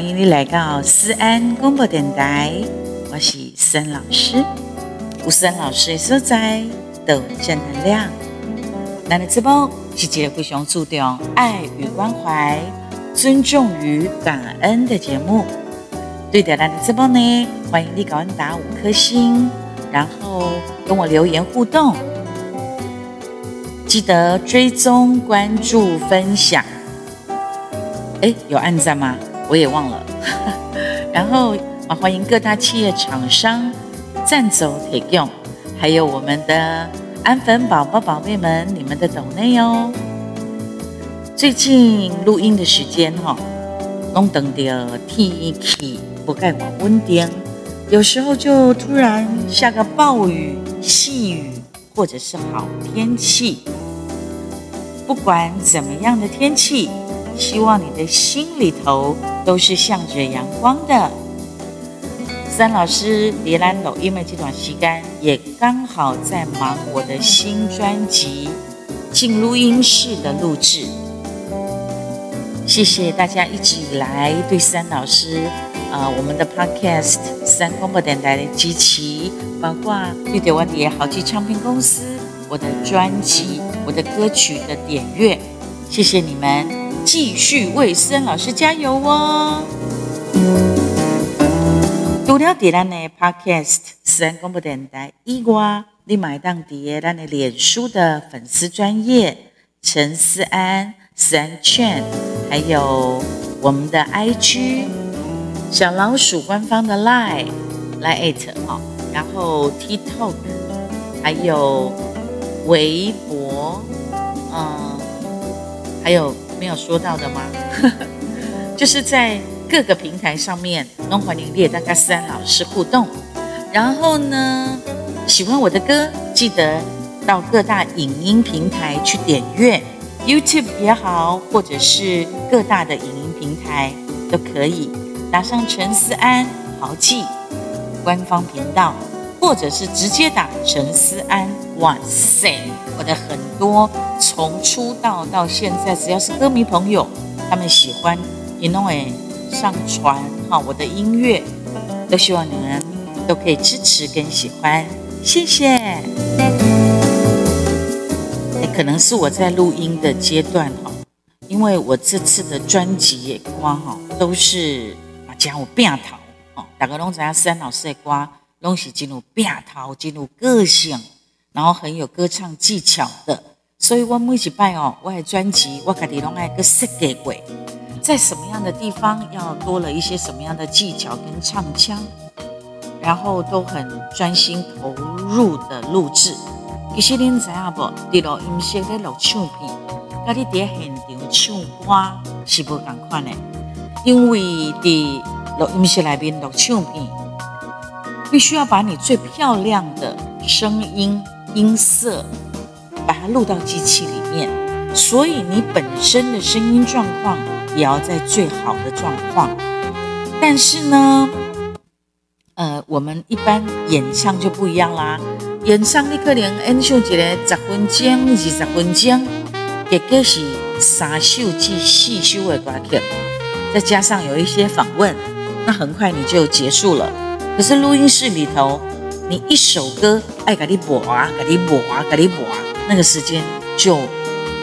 欢迎你来到思安广播电台，我是思安老师。有思安老师的所在，都正能量。咱的节目是一个非常注重爱与关怀、尊重与感恩的节目。对的，咱的节目呢，欢迎你给我打五颗星，然后跟我留言互动。记得追踪、关注、分享。哎，有按赞吗？我也忘了。然后啊，欢迎各大企业厂商赞助提供，还有我们的安粉宝宝宝贝们，你们的抖内哦。最近录音的时间哈，弄等的天气不盖稳稳定，有时候就突然下个暴雨、细雨，或者是好天气。不管怎么样的天气。希望你的心里头都是向着阳光的。三老师别兰抖，因为这段时间也刚好在忙我的新专辑进录音室的录制。谢谢大家一直以来对三老师啊、呃，我们的 Podcast 三广播电台的支持，包括对台湾的好记唱片公司，我的专辑、我的歌曲的点阅，谢谢你们。继续为思安老师加油哦！除了在咱的 Podcast 思安广播电台以外，你买当地咱的脸书的粉丝专业陈思安思安劝，还有我们的 IG 小老鼠官方的 Line 来艾特哈，然后 TikTok 还有微博，嗯，还有。没有说到的吗？就是在各个平台上面，弄欢迎列大家思安老师互动。然后呢，喜欢我的歌，记得到各大影音平台去点阅，YouTube 也好，或者是各大的影音平台都可以，打上陈思安豪记官方频道。或者是直接打陈思安，哇塞！我的很多从出道到现在，只要是歌迷朋友，他们喜欢，你弄诶上传哈我的音乐，都希望你们都可以支持跟喜欢，谢谢。可能是我在录音的阶段哈，因为我这次的专辑也瓜哈都是啊讲我变头哦，大家拢知影思安老师的歌。东西进入变头，进入个性，然后很有歌唱技巧的，所以我每一拜哦，我的专辑我家己拢爱个设计过，在什么样的地方要多了一些什么样的技巧跟唱腔，然后都很专心投入的录制。其实您知影不？在录音室在录唱片，跟你在现场唱歌是不同款的，因为在录音室里边录唱片。必须要把你最漂亮的声音音色，把它录到机器里面，所以你本身的声音状况也要在最好的状况。但是呢，呃，我们一般演唱就不一样啦。演唱你可能演唱一个十分钟、二十分钟，结果是三首至四首的歌曲，再加上有一些访问，那很快你就结束了。可是录音室里头，你一首歌爱给你播啊，给你播啊，给你播啊，那个时间就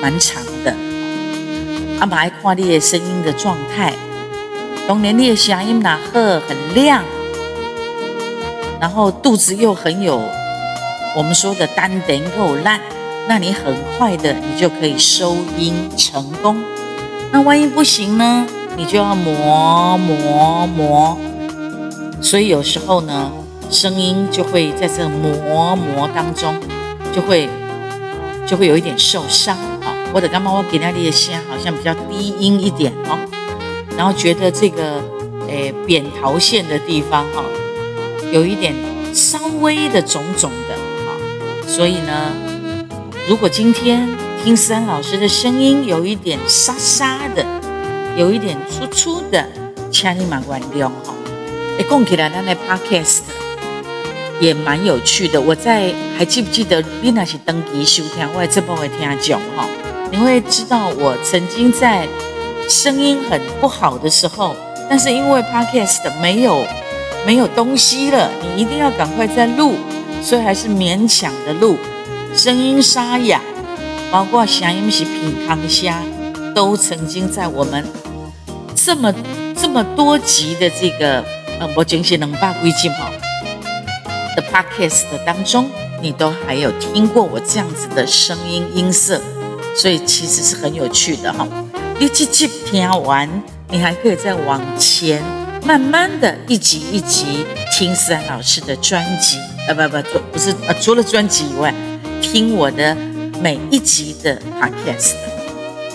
蛮长的。阿妈爱看你声音的状态，当年你的声音那赫很亮，然后肚子又很有我们说的丹田够烂，那你很快的你就可以收音成功。那万一不行呢？你就要磨磨磨。所以有时候呢，声音就会在这磨磨当中，就会就会有一点受伤啊。或者刚刚我给那里的声好像比较低音一点哦，然后觉得这个诶扁桃腺的地方哈，有一点稍微的肿肿的啊。所以呢，如果今天听思安老师的声音有一点沙沙的，有一点粗粗的，请你马关掉哈。诶，讲起来，咱的 podcast 也蛮有趣的。我在还记不记得你那是登记收听，我也这么会听讲哈。你会知道我曾经在声音很不好的时候，但是因为 Podcast 没有没有东西了，你一定要赶快再录，所以还是勉强的录，声音沙哑，包括声音是品康虾，都曾经在我们这么这么多集的这个呃，我讲些能把规矩哈 Podcast 当中，你都还有听过我这样子的声音音色，所以其实是很有趣的哈。你这集听完。你还可以再往前，慢慢的一集一集听思安老师的专辑，呃，不不，不是，呃，除了专辑以外，听我的每一集的 cast，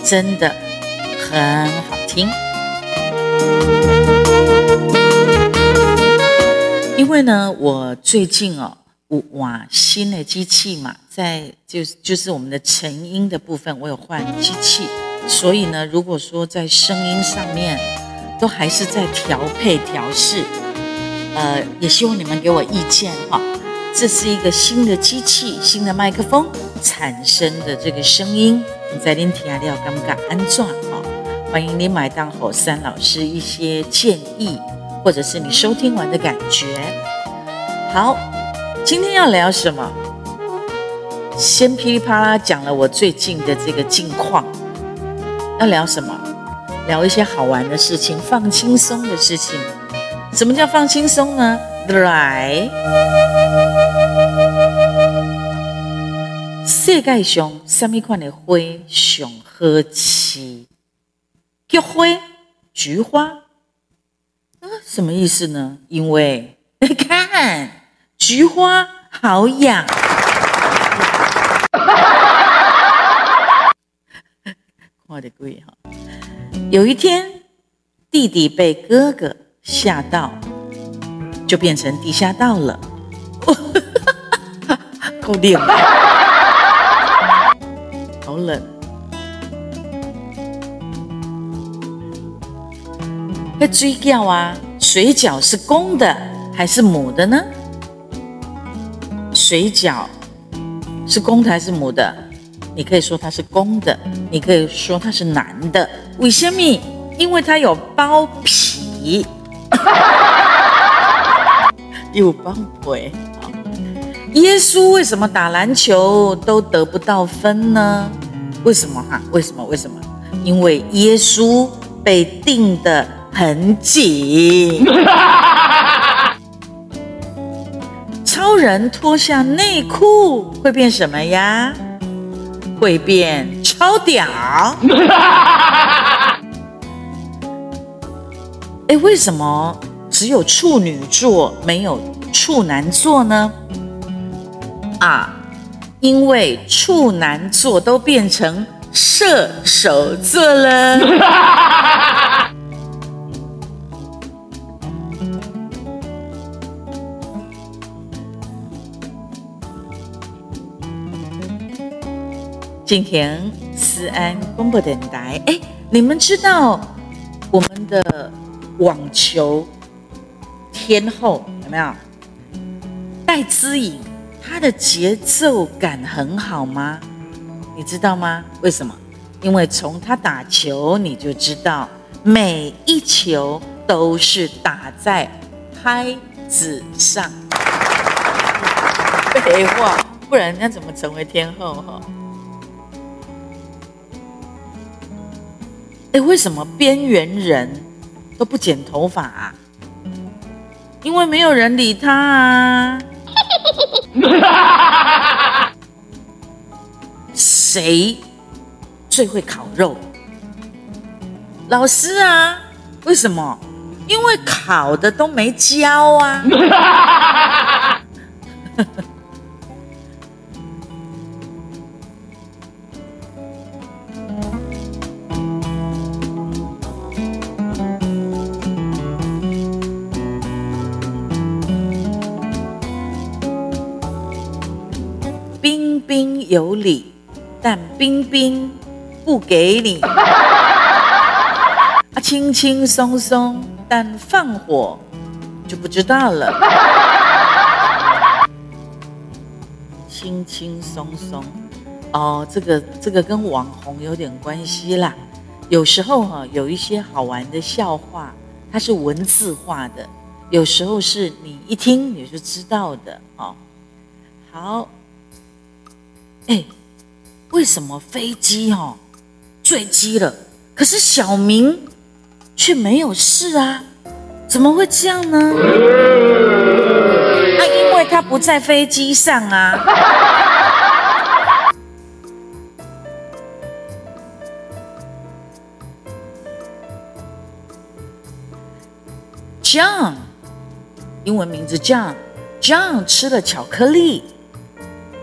真的很好听。因为呢，我最近哦，我哇，新的机器嘛，在就就是我们的成音的部分，我有换机器。所以呢，如果说在声音上面都还是在调配调试，呃，也希望你们给我意见哈。这是一个新的机器、新的麦克风产生的这个声音，你在聆听啊，你要敢不敢安装哈？欢迎你买单后三老师一些建议，或者是你收听完的感觉。好，今天要聊什么？先噼里啪啦讲了我最近的这个近况。要聊什么？聊一些好玩的事情，放轻松的事情。什么叫放轻松呢？来，世界上什么款的花上好吃？菊花，菊花。什么意思呢？因为 你看，菊花好痒。我的贵哈！有一天，弟弟被哥哥吓到，就变成地下道了。够冷，好冷。那水饺啊，水饺是公的还是母的呢？水饺是公的还是母的？你可以说它是公的，你可以说它是男的。为什么？因为它有包皮，有包皮。耶稣为什么打篮球都得不到分呢？为什么哈？为什么？为什么？因为耶稣被定的很紧。超人脱下内裤会变什么呀？会变超屌！哎，为什么只有处女座没有处男座呢？啊，因为处男座都变成射手座了。今天思安公布电台，哎，你们知道我们的网球天后有没有戴资颖？她的节奏感很好吗？你知道吗？为什么？因为从她打球你就知道，每一球都是打在拍子上。废话，不然人家怎么成为天后？哈。哎，为什么边缘人都不剪头发啊？因为没有人理他啊。谁最会烤肉？老师啊？为什么？因为烤的都没焦啊。彬有理，但冰冰不给你。啊，轻轻松松，但放火就不知道了。轻轻松松，哦，这个这个跟网红有点关系啦。有时候哈，有一些好玩的笑话，它是文字化的，有时候是你一听你就知道的哦。好，哎，为什么飞机哦坠机了，可是小明却没有事啊？怎么会这样呢？啊，因为他不在飞机上啊。John，英文名字 John，John 吃了巧克力，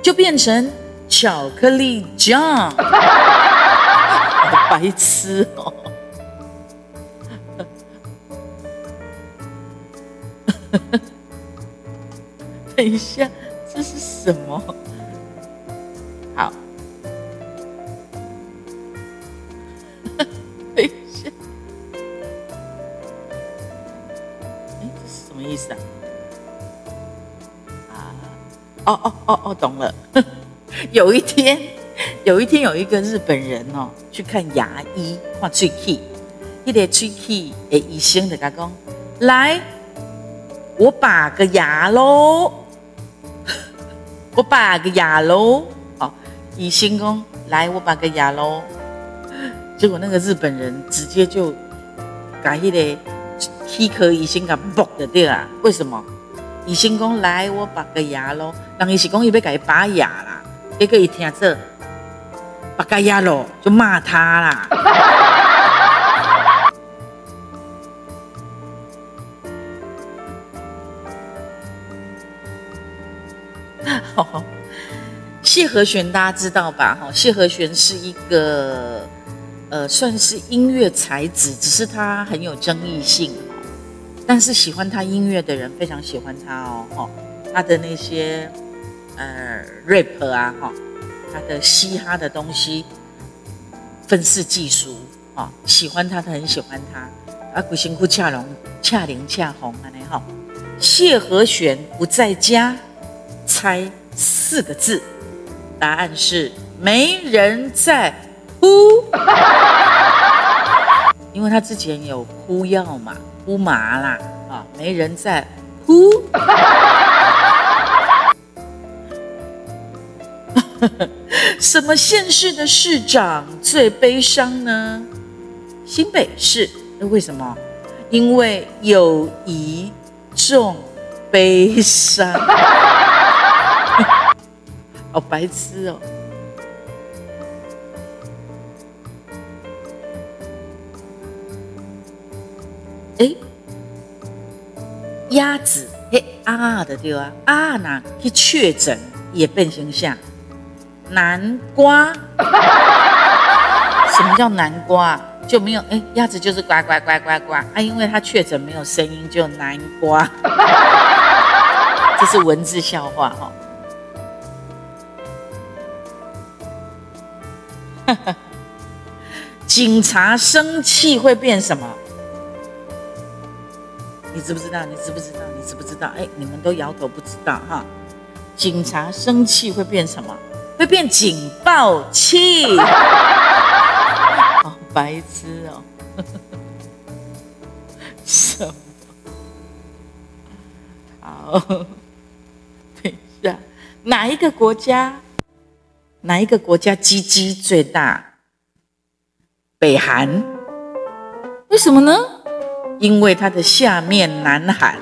就变成巧克力酱白痴哦！等一下，这是什么？好。等一下，哎，什么意思啊？啊，哦哦哦哦，懂了。有一天，有一天有一个日本人哦，去看牙医，看喙齿，一个喙齿的医生的他讲，来，我拔个牙喽，我拔个牙喽。哦，医生讲，来，我拔个牙喽。结果那个日本人直接就改一个。齿科医生甲剥的掉啊？为什么？医生讲，来，我拔个牙喽。人医生讲，伊要给伊拔牙啦。结果一听这拔个牙喽，就骂他啦。谢和弦大家知道吧？哈，谢和弦是一个呃，算是音乐才子，只是他很有争议性。但是喜欢他音乐的人非常喜欢他哦，哈，他的那些 rap 啊，哈，他的嘻哈的东西愤世嫉俗啊，喜欢他，他很喜欢他啊，古辛库恰龙恰灵恰红啊，你好，谢和弦不在家，猜四个字，答案是没人在呼，因为他之前有呼药嘛。呼麻啦，啊，没人在呼。什么县市的市长最悲伤呢？新北市。那为什么？因为友谊重悲伤。好白痴哦。哎，鸭子嘿啊的对啊，啊那去确诊也变形象。南瓜，什么叫南瓜？就没有哎，鸭子就是呱呱呱呱呱啊，因为它确诊没有声音，就南瓜。这是文字笑话哈、哦。警察生气会变什么？你知不知道？你知不知道？你知不知道？哎，你们都摇头不知道哈。警察生气会变什么？会变警报器。好 白痴哦。什么？好，等一下，哪一个国家？哪一个国家鸡鸡最大？北韩。为什么呢？因为它的下面南韩，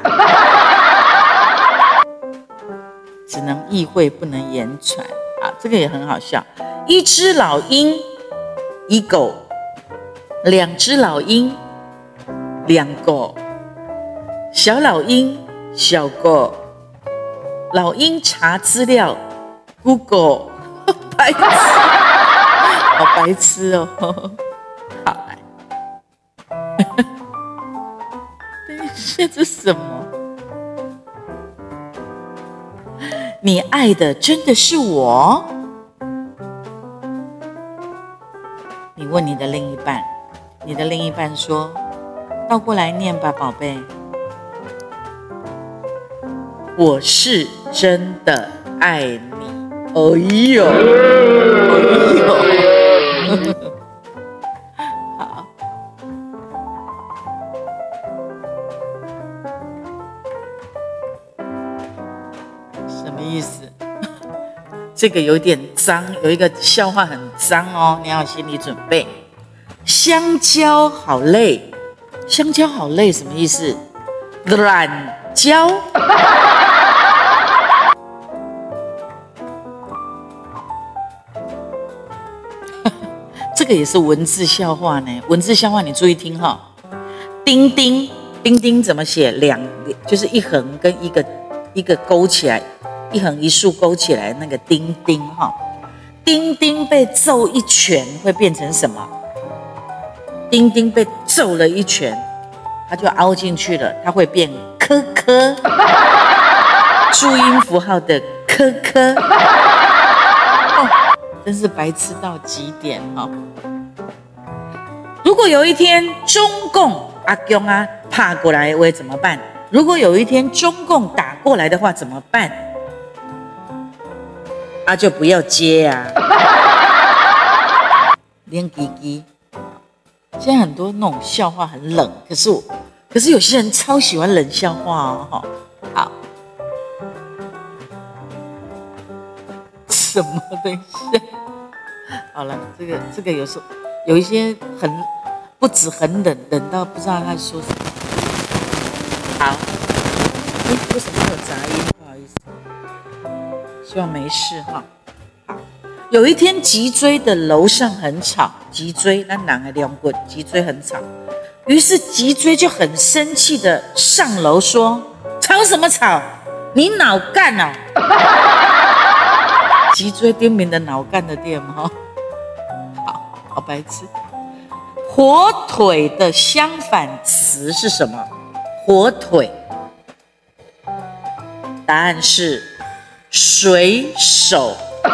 只能意会不能言传啊，这个也很好笑。一只老鹰，一狗；两只老鹰，两狗；小老鹰，小狗。老鹰查资料，Google，白痴，好白痴哦。这是什么？你爱的真的是我？你问你的另一半，你的另一半说：“倒过来念吧，宝贝。”我是真的爱你。哎呦，哎呦。这个有点脏，有一个笑话很脏哦，你要心理准备。香蕉好累，香蕉好累什么意思？懒蕉。这个也是文字笑话呢，文字笑话你注意听哈。丁丁，丁丁怎么写？两就是一横跟一个一个勾起来，一横一竖勾起来那个丁丁哈。丁丁被揍一拳会变成什么？丁丁被揍了一拳，它就凹进去了，它会变科科，注音符号的科科。真是白痴到极点哈！如果有一天中共阿公啊怕过来，会怎么办？如果有一天中共打过来的话，怎么办？啊，就不要接啊！连弟弟，现在很多那种笑话很冷，可是我，可是有些人超喜欢冷笑话哦！好，什么东西？好了，这个这个有时候有一些很不止很冷，冷到不知道他说什么。好，哎，为什么有杂音？希望没事哈。有一天脊椎的楼上很吵，脊椎那男的两棍？脊椎很吵，于是脊椎就很生气的上楼说：“吵什么吵？你脑干啊！” 脊椎店名的脑干的店吗？好白痴！火腿的相反词是什么？火腿。答案是水手。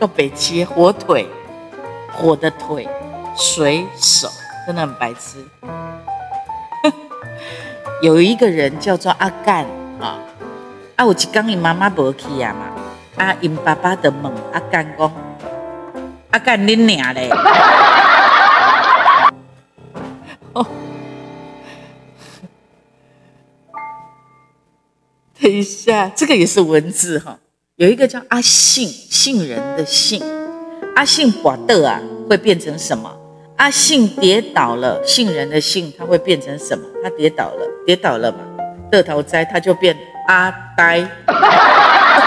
够北七，火腿，火的腿，水手，真的很白痴。有一个人叫做阿干啊，啊，有一天伊妈妈无去啊嘛，啊，因爸爸的问阿干讲。阿干恁娘嘞！哦，等一下，这个也是文字哈。有一个叫阿信，杏仁的杏，阿信滑的啊，会变成什么？阿信跌倒了，杏仁的杏，它会变成什么？它跌倒了，跌倒了嘛？得头栽，它就变阿呆。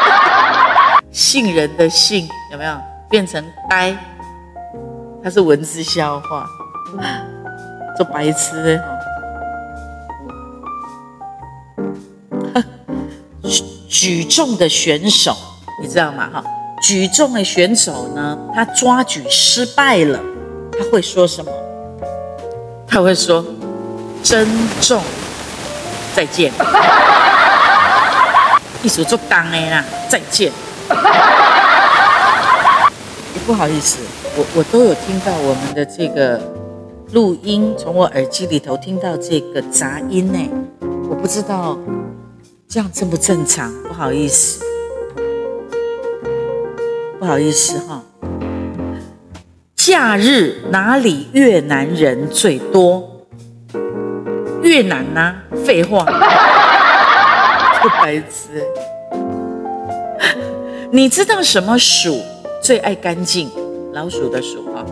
杏仁的杏有没有？变成呆，它是文字笑话，做白痴举重的选手，你知道吗？哈，举重的选手呢，他抓举失败了，他会说什么？他会说：“珍重，再见。”一手做钢的啦，再见。不好意思，我我都有听到我们的这个录音，从我耳机里头听到这个杂音呢，我不知道这样正不正常，不好意思，不好意思哈。假日哪里越南人最多？越南呐、啊？废话，不白痴。你知道什么鼠？最爱干净，老鼠的鼠哈，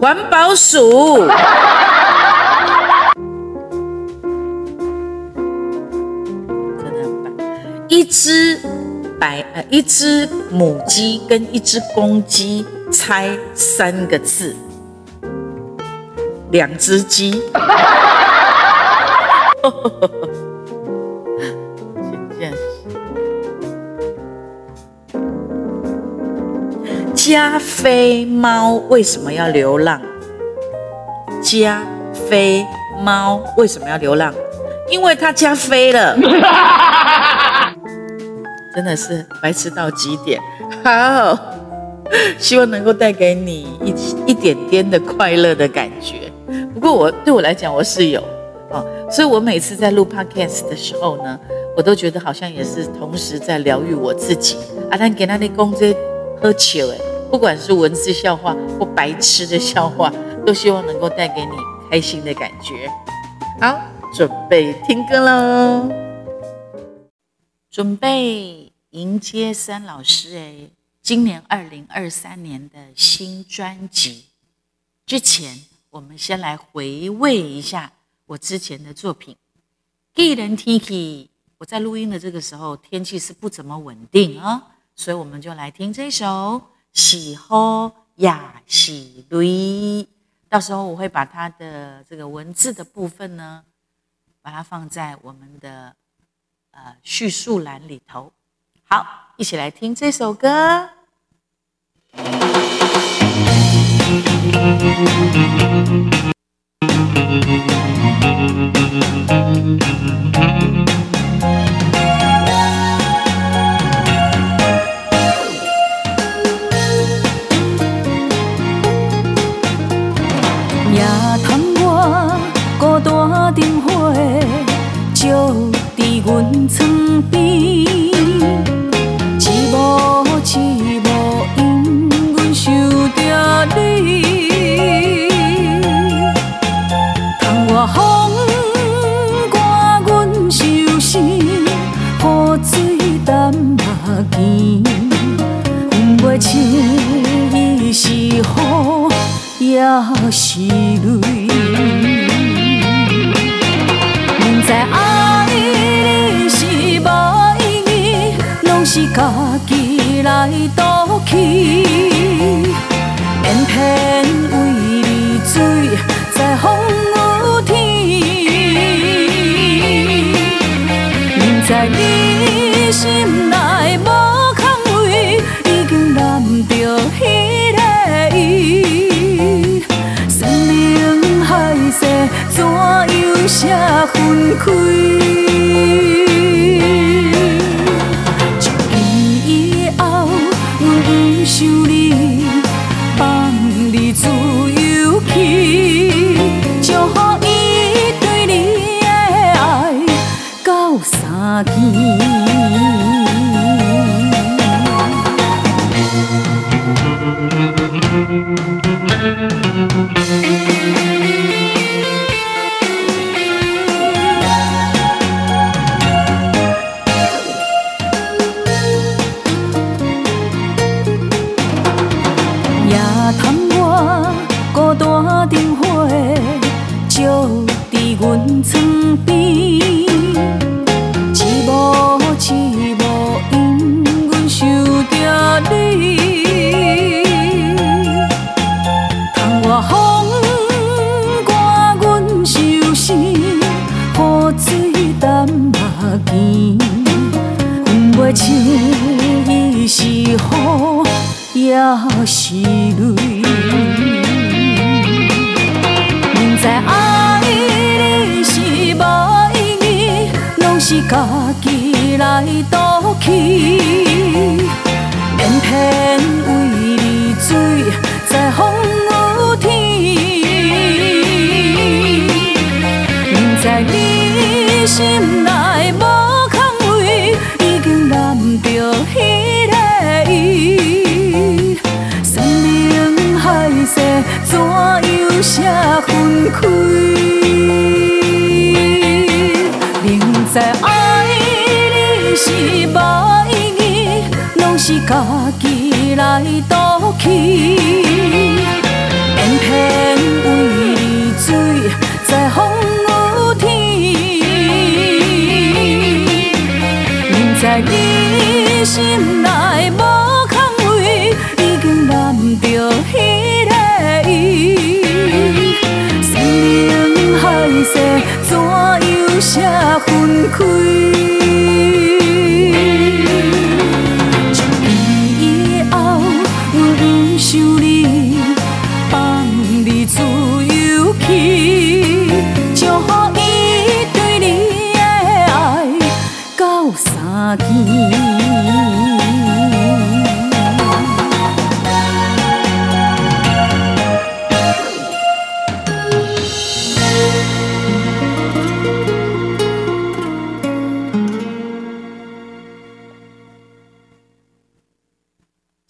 环保鼠，只白呃，一只母鸡跟一只公鸡猜三个字，两只鸡。加菲猫为什么要流浪？加菲猫为什么要流浪？因为它加菲了。真的是白痴到极点。好，希望能够带给你一一点点的快乐的感觉。不过我对我来讲，我是有啊，所以我每次在录 podcast 的时候呢，我都觉得好像也是同时在疗愈我自己。啊，咱给那里讲这喝酒哎。不管是文字笑话或白痴的笑话，都希望能够带给你开心的感觉。好，准备听歌喽！准备迎接三老师诶，今年二零二三年的新专辑。之前，我们先来回味一下我之前的作品。既然天气，我在录音的这个时候，天气是不怎么稳定啊、所以我们就来听这首《是雨也是泪》。到时候我会把它的这个文字的部分呢，把它放在我们的呃叙述栏里头。好，一起来听这首歌。夜探我孤单灯火，照伫阮床边。也是泪，明知爱你是无意义，拢是家己来赌气，偏偏为你醉在风雨天，明知你心内样舍分开？从今以后，阮不想你，放你自由去，祝福伊对你的爱到三更。心内无空位，已经揽着彼个伊。山盟海誓怎样舍分开？心内无空位，已经揽着彼个伊。山盟海誓。怎样舍分开？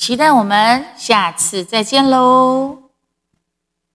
期待我们下次再见喽。